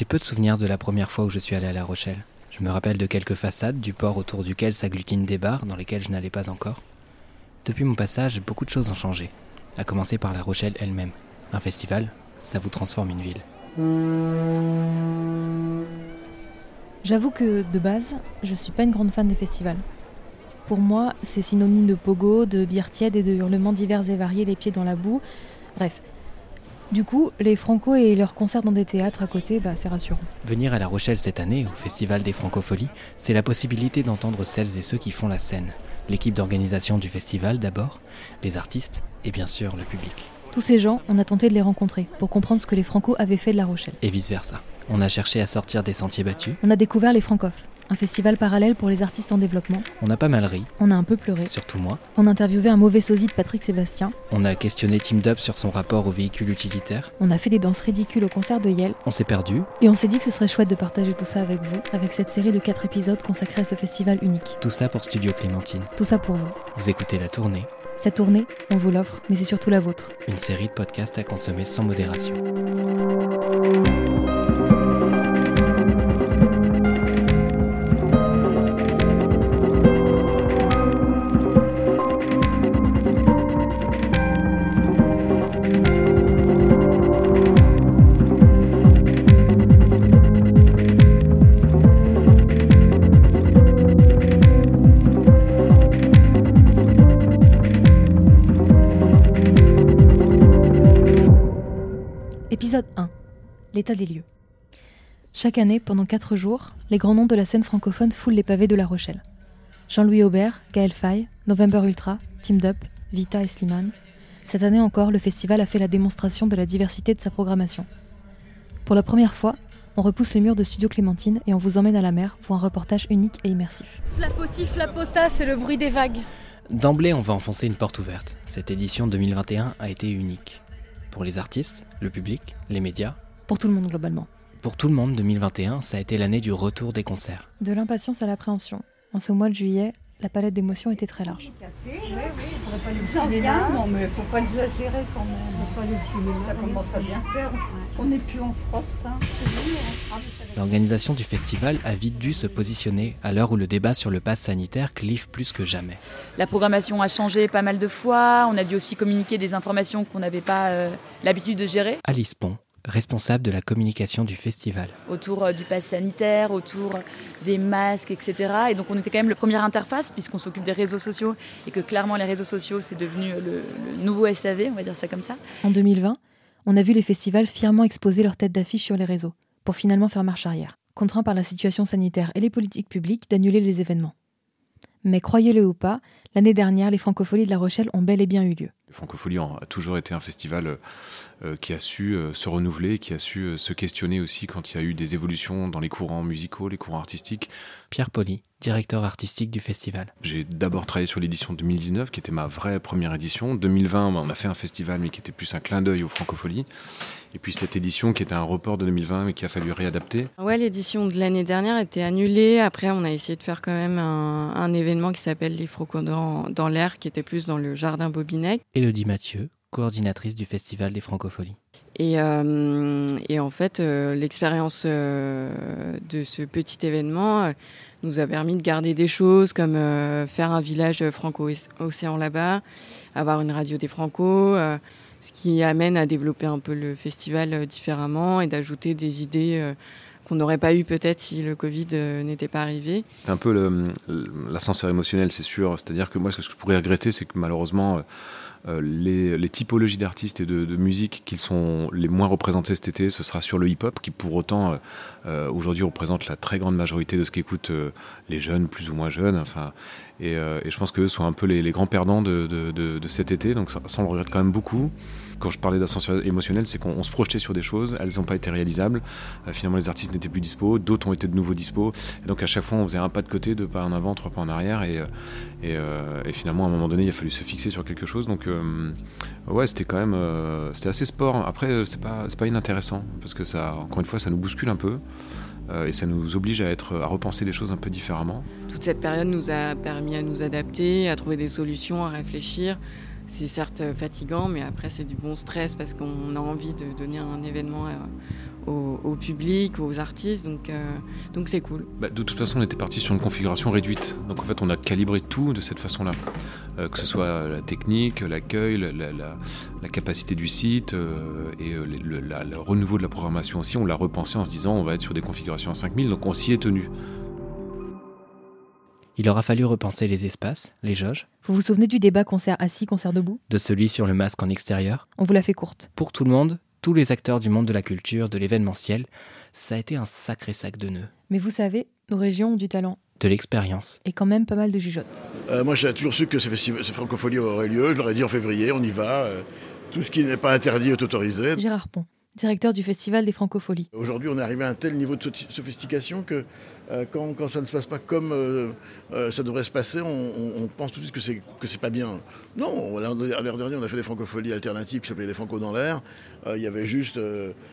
J'ai peu de souvenirs de la première fois où je suis allé à La Rochelle. Je me rappelle de quelques façades, du port autour duquel s'agglutinent des bars dans lesquels je n'allais pas encore. Depuis mon passage, beaucoup de choses ont changé, à commencer par La Rochelle elle-même. Un festival, ça vous transforme une ville. J'avoue que de base, je suis pas une grande fan des festivals. Pour moi, c'est synonyme de pogo, de bière tiède et de hurlements divers et variés, les pieds dans la boue. Bref. Du coup, les Franco et leurs concerts dans des théâtres à côté, bah, c'est rassurant. Venir à La Rochelle cette année, au Festival des Francopholies, c'est la possibilité d'entendre celles et ceux qui font la scène. L'équipe d'organisation du festival d'abord, les artistes et bien sûr le public. Tous ces gens, on a tenté de les rencontrer pour comprendre ce que les Franco avaient fait de La Rochelle. Et vice-versa. On a cherché à sortir des sentiers battus. On a découvert les Francophes, un festival parallèle pour les artistes en développement. On a pas mal ri, On a un peu pleuré. surtout moi. On a interviewé un mauvais sosie de Patrick Sébastien. On a questionné Team Dub sur son rapport aux véhicules utilitaires. On a fait des danses ridicules au concert de Yale. On s'est perdu. Et on s'est dit que ce serait chouette de partager tout ça avec vous, avec cette série de 4 épisodes consacrés à ce festival unique. Tout ça pour Studio Clémentine. Tout ça pour vous. Vous écoutez La Tournée, Cette tournée, on vous l'offre, mais c'est surtout la vôtre. une série de podcasts à consommer sans modération. Épisode 1. L'état des lieux. Chaque année, pendant 4 jours, les grands noms de la scène francophone foulent les pavés de La Rochelle. Jean-Louis Aubert, Gaël Faye, November Ultra, Team Dup, Vita et Slimane. Cette année encore, le festival a fait la démonstration de la diversité de sa programmation. Pour la première fois, on repousse les murs de Studio Clémentine et on vous emmène à la mer pour un reportage unique et immersif. Flapoti, flapota, c'est le bruit des vagues. D'emblée, on va enfoncer une porte ouverte. Cette édition 2021 a été unique. Pour les artistes, le public, les médias, Pour tout le monde globalement. pour tout le monde, 2021, ça a été l'année du retour des concerts. De l'impatience à l'appréhension. En ce mois de juillet, la palette d'émotions était très large. Ça vient, non mais faut pas exagérer quand même. Faut pas aller au cinéma. Ça commence à bien faire. On n'est plus en France. C'est dur, hein. L'organisation du festival a vite dû se positionner à l'heure où le débat sur le pass sanitaire clive plus que jamais. La programmation a changé pas mal de fois. On a dû aussi communiquer des informations qu'on n'avait pas euh, l'habitude de gérer Alice Pont, responsable de la communication du festival. autour euh, du pass sanitaire, autour des masques, etc. Et donc on était quand même le première interface puisqu'on s'occupe des réseaux sociaux et que clairement les réseaux sociaux c'est devenu le, le nouveau SAV, on va dire ça comme ça. En 2020, on a vu les festivals fièrement exposer leur tête d'affiche sur les réseaux, pour finalement faire marche arrière, contraints par la situation sanitaire et les politiques publiques d'annuler les événements. Mais croyez-le ou pas, l'année dernière, les francopholies de La Rochelle ont bel et bien eu lieu. Francophonie a toujours été un festival euh, qui a su euh, se renouveler, qui a su euh, se questionner aussi quand il y a eu des évolutions dans les courants musicaux, les courants artistiques. Pierre Poli, directeur artistique du festival. J'ai d'abord travaillé sur l'édition 2019, qui était ma vraie première édition. 2020, bah, on a fait un festival, mais qui était plus un clin d'œil aux francopholies. Et puis cette édition, qui était un report de 2020, mais qui a fallu réadapter. Ouais, l'édition de l'année dernière était annulée. Après, on a essayé de faire quand même un, un événement qui s'appelle les Frocos dans, dans l'air, qui était plus dans le jardin Bobinec. Élodie Mathieu, coordinatrice du festival des francopholies. Et, euh, en fait, euh, l'expérience euh, de ce petit événement nous a permis de garder des choses comme faire un village franco-océan là-bas, avoir une radio des Franco, ce qui amène à développer un peu le festival différemment et d'ajouter des idées qu'on n'aurait pas eu peut-être si le Covid euh, n'était pas arrivé. C'est un peu l'ascenseur émotionnel, c'est sûr. C'est-à-dire que moi, ce que je pourrais regretter, c'est que malheureusement, euh, euh, les, typologies d'artistes et de, musique qui sont les moins représentées cet été, ce sera sur le hip-hop, qui pour autant, aujourd'hui, représente la très grande majorité de ce qu'écoutent les jeunes, plus ou moins jeunes. Enfin, et, je pense qu'eux sont un peu les, grands perdants de cet été. Donc ça, ça, on le regrette quand même beaucoup. Quand je parlais d'ascenseur émotionnel, c'est qu'on on se projetait sur des choses, elles n'ont pas été réalisables. Euh, finalement, les artistes n'étaient plus dispo, d'autres ont été de nouveau dispo. Et donc à chaque fois, on faisait un pas de côté, deux pas en avant, trois pas en arrière. Et, euh, euh, finalement, à un moment donné, il a fallu se fixer sur quelque chose. Donc ouais, c'était quand même, c'était assez sport. Après, c'est pas, pas inintéressant parce que ça, encore une fois, ça nous bouscule un peu. et ça nous oblige à, être, à repenser les choses un peu différemment. Toute cette période nous a permis à nous adapter, à trouver des solutions, à réfléchir. C'est certes fatigant, mais après c'est du bon stress parce qu'on a envie de donner un événement euh, au, public, aux artistes, donc donc c'est cool. Bah, de toute façon, on était parti sur une configuration réduite, donc en fait, on a calibré tout de cette façon-là, que ce soit la technique, l'accueil, la, capacité du site et le, le renouveau de la programmation aussi. On l'a repensé en se disant, on va être sur des configurations à 5000, donc on s'y est tenu. Il aura fallu repenser les espaces, les jauges. Vous vous souvenez du débat concert assis, concert debout? De celui sur le masque en extérieur On vous l'a fait courte. Pour tout le monde, tous les acteurs du monde de la culture, de l'événementiel, ça a été un sacré sac de nœuds. Mais vous savez, nos régions ont du talent. De l'expérience. Et quand même pas mal de jugeotes. Euh, moi j'ai toujours su que ce, ce francophonie aurait lieu, je leur ai dit en février, on y va. Euh, tout ce qui n'est pas interdit est autorisé. Gérard Pont directeur du Festival des Francopholies. Aujourd'hui, on est arrivé à un tel niveau de sophistication que euh, quand, ça ne se passe pas comme euh, euh, ça devrait se passer, on, pense tout de suite que c'est que c'est pas bien. Non, l'an dernier, on a fait des francopholies alternatives qui s'appelaient des Franco dans l'air. Il y avait juste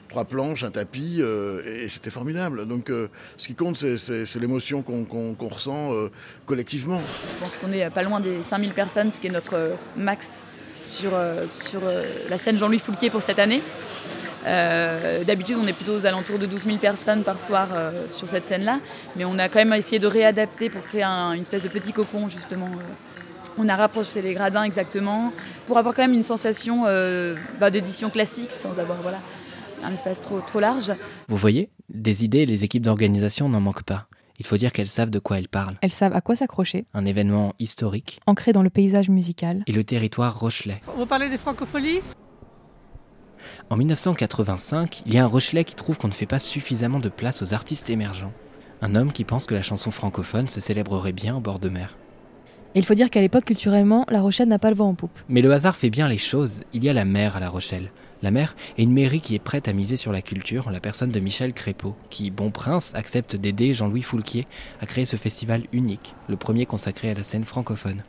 trois planches, un tapis, et, c'était formidable. Donc, ce qui compte, c'est l'émotion qu'on ressent collectivement. Je pense qu'on est pas loin des 5000 personnes, ce qui est notre max sur, sur la scène Jean-Louis Foulquier pour cette année. Euh, d'habitude, on est plutôt aux alentours de 12 000 personnes par soir euh, sur cette scène-là, mais on a quand même essayé de réadapter pour créer une espèce de petit cocon, justement. Euh. On a rapproché les gradins exactement pour avoir quand même une sensation bah, d'édition classique sans avoir voilà, un espace trop, trop large. Vous voyez, des idées, les équipes d'organisation n'en manquent pas. Il faut dire qu'elles savent de quoi elles parlent. Elles savent à quoi s'accrocher. Un événement historique. Ancré dans le paysage musical. Et le territoire Rochelet. Vous parlez des francopholies? En 1985, il y a un Rochelet qui trouve qu'on ne fait pas suffisamment de place aux artistes émergents. Un homme qui pense que la chanson francophone se célébrerait bien au bord de mer. il faut dire qu'à l'époque, culturellement, La Rochelle n'a pas le vent en poupe. Mais le hasard fait bien les choses. Il y a la mer à La Rochelle. La mer est une mairie qui est prête à miser sur la culture en la personne de Michel Crépeau, qui, bon prince, accepte d'aider Jean-Louis Foulquier à créer ce festival unique, le premier consacré à la scène francophone.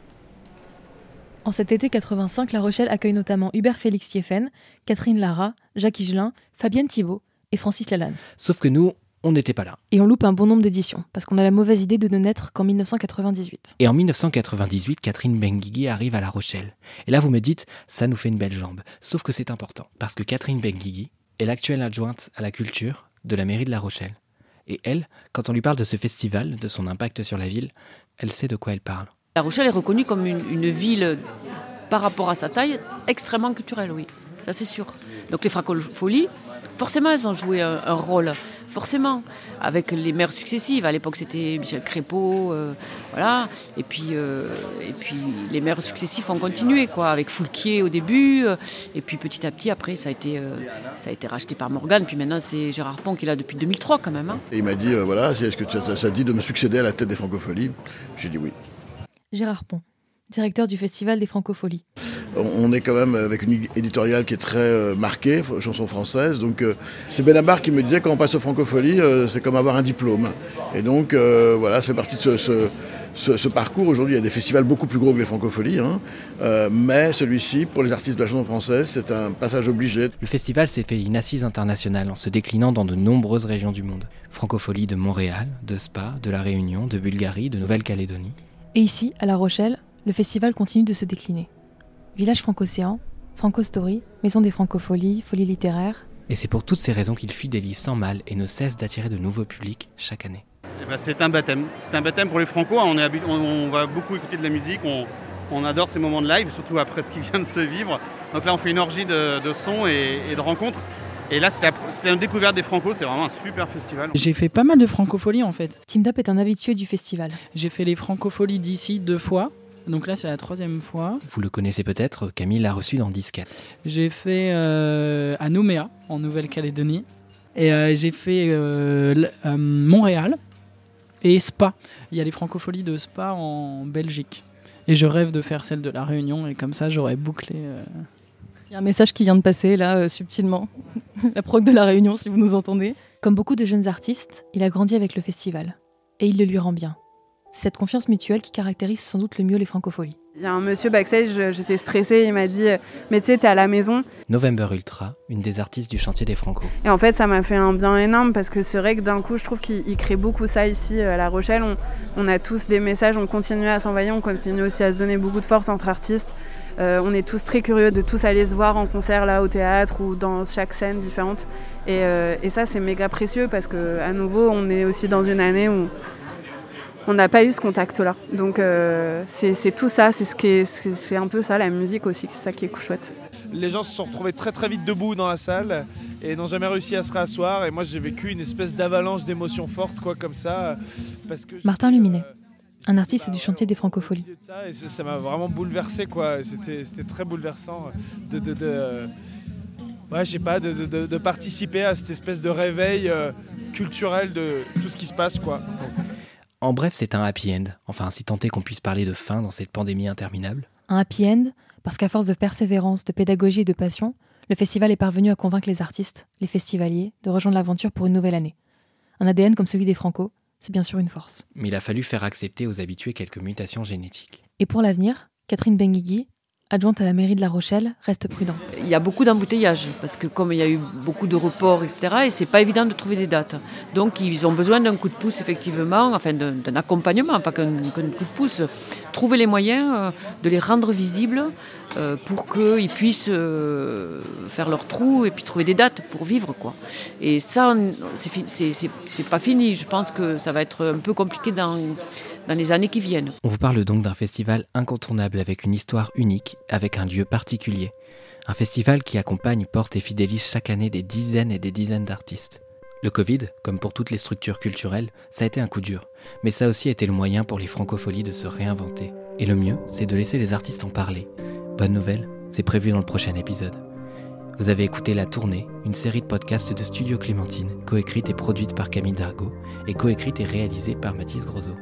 En cet été 85, La Rochelle accueille notamment Hubert Félix Thieffen, Catherine Lara, Jacques Higelin, Fabienne Thibault et Francis Lalanne. Sauf que nous, on n'était pas là. Et on loupe un bon nombre d'éditions, parce qu'on a la mauvaise idée de ne naître qu'en 1998. Et en 1998, Catherine Benguigui arrive à La Rochelle. Et là, vous me dites, ça nous fait une belle jambe. Sauf que c'est important, parce que Catherine Benguigui est l'actuelle adjointe à la culture de la mairie de La Rochelle. Et elle, quand on lui parle de ce festival, de son impact sur la ville, elle sait de quoi elle parle. La Rochelle est reconnue comme une, ville, par rapport à sa taille, extrêmement culturelle, oui. Ça, c'est sûr. Donc les francofolies, forcément, elles ont joué un, rôle. Forcément, avec les maires successives. À l'époque, c'était Michel Crépeau, euh, voilà. Et puis, euh, et puis, les maires successifs ont continué, quoi, avec Foulquier au début. Euh, et puis, petit à petit, après, ça a été, racheté par Morgane. Puis maintenant, c'est Gérard Pont qui là depuis 2003, quand même. Hein. Et il m'a dit, voilà, est-ce que ça, ça dit de me succéder à la tête des francopholies J'ai dit oui. Gérard Pont, directeur du Festival des Francopholies. On est quand même avec une éditoriale qui est très euh, marquée, chanson française. Donc euh, c'est Benabar qui me disait quand on passe aux francopholies, euh, c'est comme avoir un diplôme. Et donc voilà, ça fait partie de ce, parcours. Aujourd'hui, il y a des festivals beaucoup plus gros que les francopholies. Hein. mais celui-ci, pour les artistes de la chanson française, c'est un passage obligé. Le festival s'est fait une assise internationale en se déclinant dans de nombreuses régions du monde. Francophonie de Montréal, de Spa, de La Réunion, de Bulgarie, de Nouvelle-Calédonie. Et ici, à La Rochelle, le festival continue de se décliner. Village Franco-Océan, Franco-Story, Maison des Francopholies, Folie littéraire. Et c'est pour toutes ces raisons qu'il fidélise sans mal et ne cesse d'attirer de nouveaux publics chaque année. Eh ben, c'est un baptême. C'est un baptême pour les Franco. On, on, va beaucoup écouter de la musique. On, adore ces moments de live, surtout après ce qui vient de se vivre. Donc là, on fait une orgie de, sons et, et de rencontres. Et là, c'était une découverte des Franco, c'est vraiment un super festival. J'ai fait pas mal de francopholies en fait. Team Up est un habitué du festival. J'ai fait les francopholies d'ici deux fois. Donc là, c'est la troisième fois. Vous le connaissez peut-être, Camille l'a reçu dans Disquette. J'ai fait euh, à Nouméa, en Nouvelle-Calédonie. Et euh, j'ai fait euh, Montréal et Spa. Il y a les francopholies de Spa en Belgique. Et je rêve de faire celle de La Réunion, et comme ça, j'aurais bouclé il y a un message qui vient de passer là, euh, subtilement. la proc de la Réunion, si vous nous entendez. Comme beaucoup de jeunes artistes, il a grandi avec le festival. Et il le lui rend bien. C'est cette confiance mutuelle qui caractérise sans doute le mieux les francopholies. Il y a un monsieur backstage, j'étais stressée, il m'a dit Mais tu sais, t'es à la maison. November Ultra, une des artistes du chantier des Franco. Et en fait, ça m'a fait un bien énorme parce que c'est vrai que d'un coup, je trouve qu'il crée beaucoup ça ici euh, à La Rochelle. On, on a tous des messages, on continue à s'envoyer, on continue aussi à se donner beaucoup de force entre artistes. Euh, on est tous très curieux de tous aller se voir en concert là au théâtre ou dans chaque scène différente. Et, euh, et ça c'est méga précieux parce que à nouveau on est aussi dans une année où on n'a pas eu ce contact-là. Donc euh, c'est tout ça, c'est ce qui c'est un peu ça la musique aussi, c'est ça qui est chouette. Les gens se sont retrouvés très très vite debout dans la salle et n'ont jamais réussi à se rasseoir. Et moi j'ai vécu une espèce d'avalanche d'émotions fortes quoi comme ça. Parce que Martin Luminet, un artiste du chantier des francopholies. Ça, et ça m'a vraiment bouleversé quoi. C'était très bouleversant de, de, de ouais, je sais pas, de, de, participer à cette espèce de réveil euh, culturel de tout ce qui se passe quoi. En bref, c'est un happy end, enfin si tant est qu'on puisse parler de fin dans cette pandémie interminable. Un happy end, parce qu'à force de persévérance, de pédagogie et de passion, le festival est parvenu à convaincre les artistes, les festivaliers, de rejoindre l'aventure pour une nouvelle année. Un ADN comme celui des Franco, c'est bien sûr une force. Mais il a fallu faire accepter aux habitués quelques mutations génétiques. Et pour l'avenir, Catherine Benguigui, adjointe à la mairie de La Rochelle, reste prudent. Il y a beaucoup d'embouteillages parce que comme il y a eu beaucoup de reports, etc., et c'est pas évident de trouver des dates. Donc ils ont besoin d'un coup de pouce effectivement, enfin d'un accompagnement, pas qu'un coup de pouce. Trouver les moyens euh, de les rendre visibles euh, pour qu'ils puissent euh, faire leur trou et puis trouver des dates pour vivre quoi. Et ça, c'est pas fini. Je pense que ça va être un peu compliqué dans dans les années qui viennent. On vous parle donc d'un festival incontournable avec une histoire unique, avec un lieu particulier. Un festival qui accompagne, porte et fidélise chaque année des dizaines et des dizaines d'artistes. Le Covid, comme pour toutes les structures culturelles, ça a été un coup dur, mais ça a aussi été le moyen pour les francopholies de se réinventer. Et le mieux, c'est de laisser les artistes en parler. Bonne nouvelle, c'est prévu dans le prochain épisode. Vous avez écouté La Tournée, une série de podcasts de Studio Clémentine, coécrite et produite par Camille Dargaud, et coécrite et réalisée par Mathis Grosot.